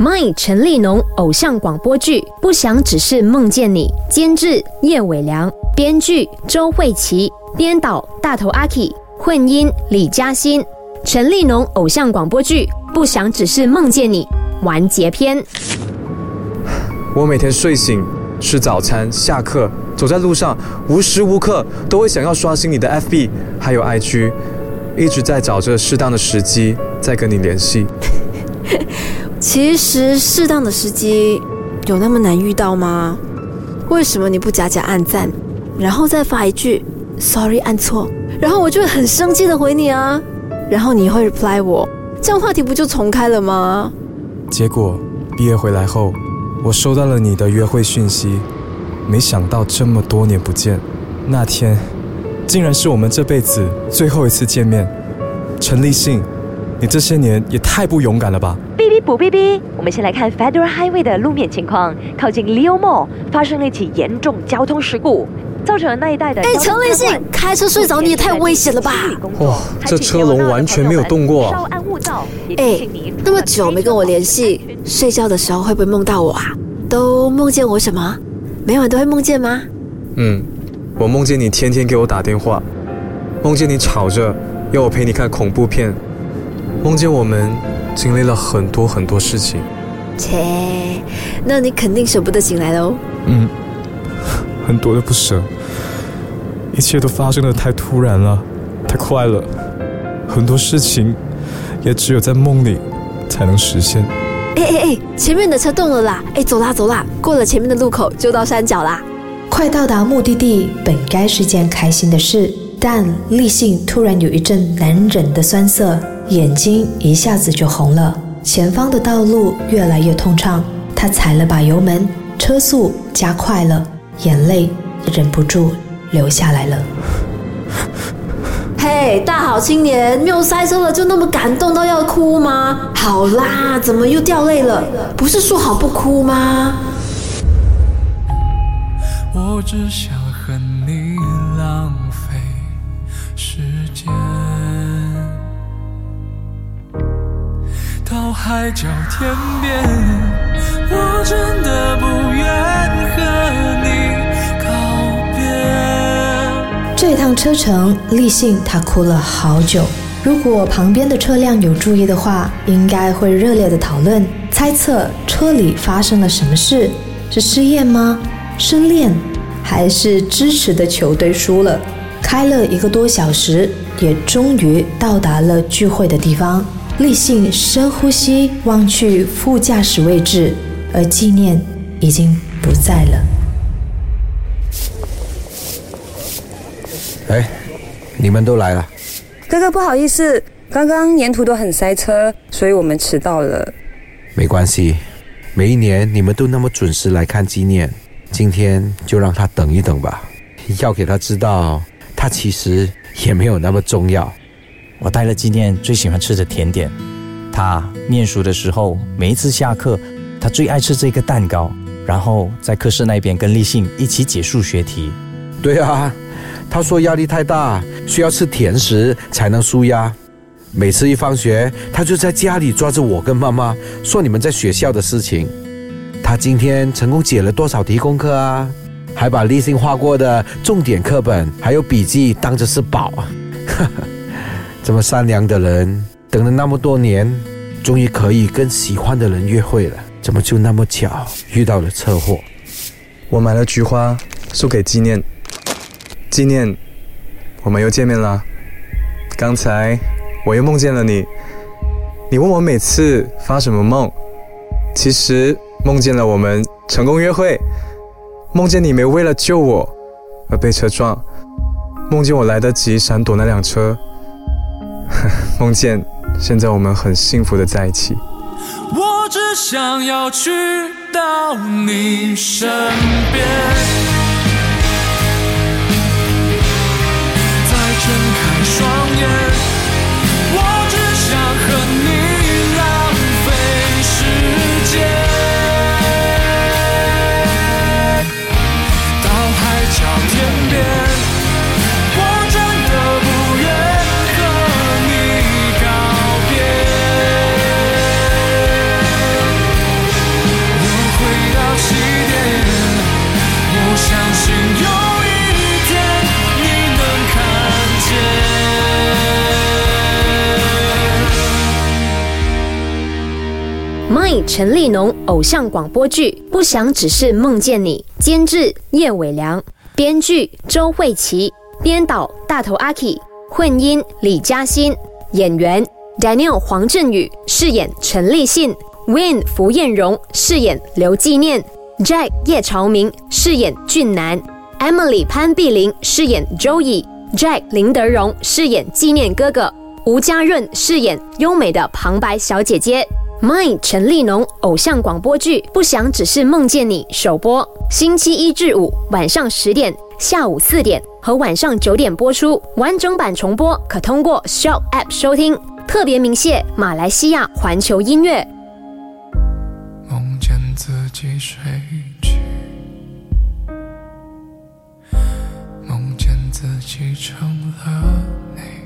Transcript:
My 陈立农偶像广播剧《不想只是梦见你》，监制叶伟良，编剧周慧琪，编导大头阿 K，混音李嘉欣。陈立农偶像广播剧《不想只是梦见你》完结篇。我每天睡醒、吃早餐、下课，走在路上，无时无刻都会想要刷新你的 FB，还有 IG，一直在找着适当的时机再跟你联系。其实适当的时机有那么难遇到吗？为什么你不假假按赞，然后再发一句 “sorry” 按错，然后我就会很生气的回你啊？然后你会 reply 我，这样话题不就重开了吗？结果毕业回来后，我收到了你的约会讯息，没想到这么多年不见，那天竟然是我们这辈子最后一次见面。陈立信，你这些年也太不勇敢了吧！哔哔补哔哔，我们先来看 Federal Highway 的路面情况，靠近 Leo Mall 发生了一起严重交通事故。造成了那一带的。哎，陈立信，开车睡着你也太危险了吧！哇，这车龙完全没有动过。哎，那么久没跟我联系，睡觉的时候会不会梦到我啊？都梦见我什么？每晚都会梦见吗？嗯，我梦见你天天给我打电话，梦见你吵着要我陪你看恐怖片，梦见我们经历了很多很多事情。切，那你肯定舍不得醒来喽。嗯。很多的不舍，一切都发生的太突然了，太快了，很多事情也只有在梦里才能实现。哎哎哎，前面的车动了啦！哎，走啦走啦，过了前面的路口就到山脚啦。快到达目的地，本该是件开心的事，但立信突然有一阵难忍的酸涩，眼睛一下子就红了。前方的道路越来越通畅，他踩了把油门，车速加快了。眼泪忍不住流下来了。嘿，大好青年，没有塞车了，就那么感动到要哭吗？好啦，怎么又掉泪了？不是说好不哭吗？我只想海角天边，我真的不愿和你告别。这趟车程，立信他哭了好久。如果旁边的车辆有注意的话，应该会热烈的讨论，猜测车里发生了什么事：是失业吗？失恋？还是支持的球队输了？开了一个多小时，也终于到达了聚会的地方。立信深呼吸，望去副驾驶位置，而纪念已经不在了。哎，你们都来了。哥哥，不好意思，刚刚沿途都很塞车，所以我们迟到了。没关系，每一年你们都那么准时来看纪念，今天就让他等一等吧。要给他知道，他其实也没有那么重要。我带了纪念最喜欢吃的甜点。他念书的时候，每一次下课，他最爱吃这个蛋糕，然后在课室那边跟立信一起解数学题。对啊。他说压力太大，需要吃甜食才能舒压。每次一放学，他就在家里抓着我跟妈妈说你们在学校的事情。他今天成功解了多少题功课啊？还把立信画过的重点课本还有笔记当着是宝啊。这么善良的人，等了那么多年，终于可以跟喜欢的人约会了，怎么就那么巧遇到了车祸？我买了菊花送给纪念。纪念，我们又见面了。刚才我又梦见了你。你问我每次发什么梦，其实梦见了我们成功约会，梦见你没为了救我而被车撞，梦见我来得及闪躲那辆车，梦见现在我们很幸福的在一起。我只想要去到你身边。My 陈立农偶像广播剧《不想只是梦见你》，监制叶伟良，编剧周慧琪，编导大头阿 K，混音李嘉欣，演员 Daniel 黄振宇饰演陈立信，Win 福彦荣饰演刘纪念，Jack 叶朝明饰演俊男，Emily 潘碧玲饰演 Joey，Jack 林德荣饰演纪念哥哥，吴家润饰演优美的旁白小姐姐。Mind 陈立农偶像广播剧《不想只是梦见你》首播，星期一至五晚上十点、下午四点和晚上九点播出。完整版重播可通过 Show App 收听。特别鸣谢马来西亚环球音乐。梦见自己睡去，梦见自己成了你。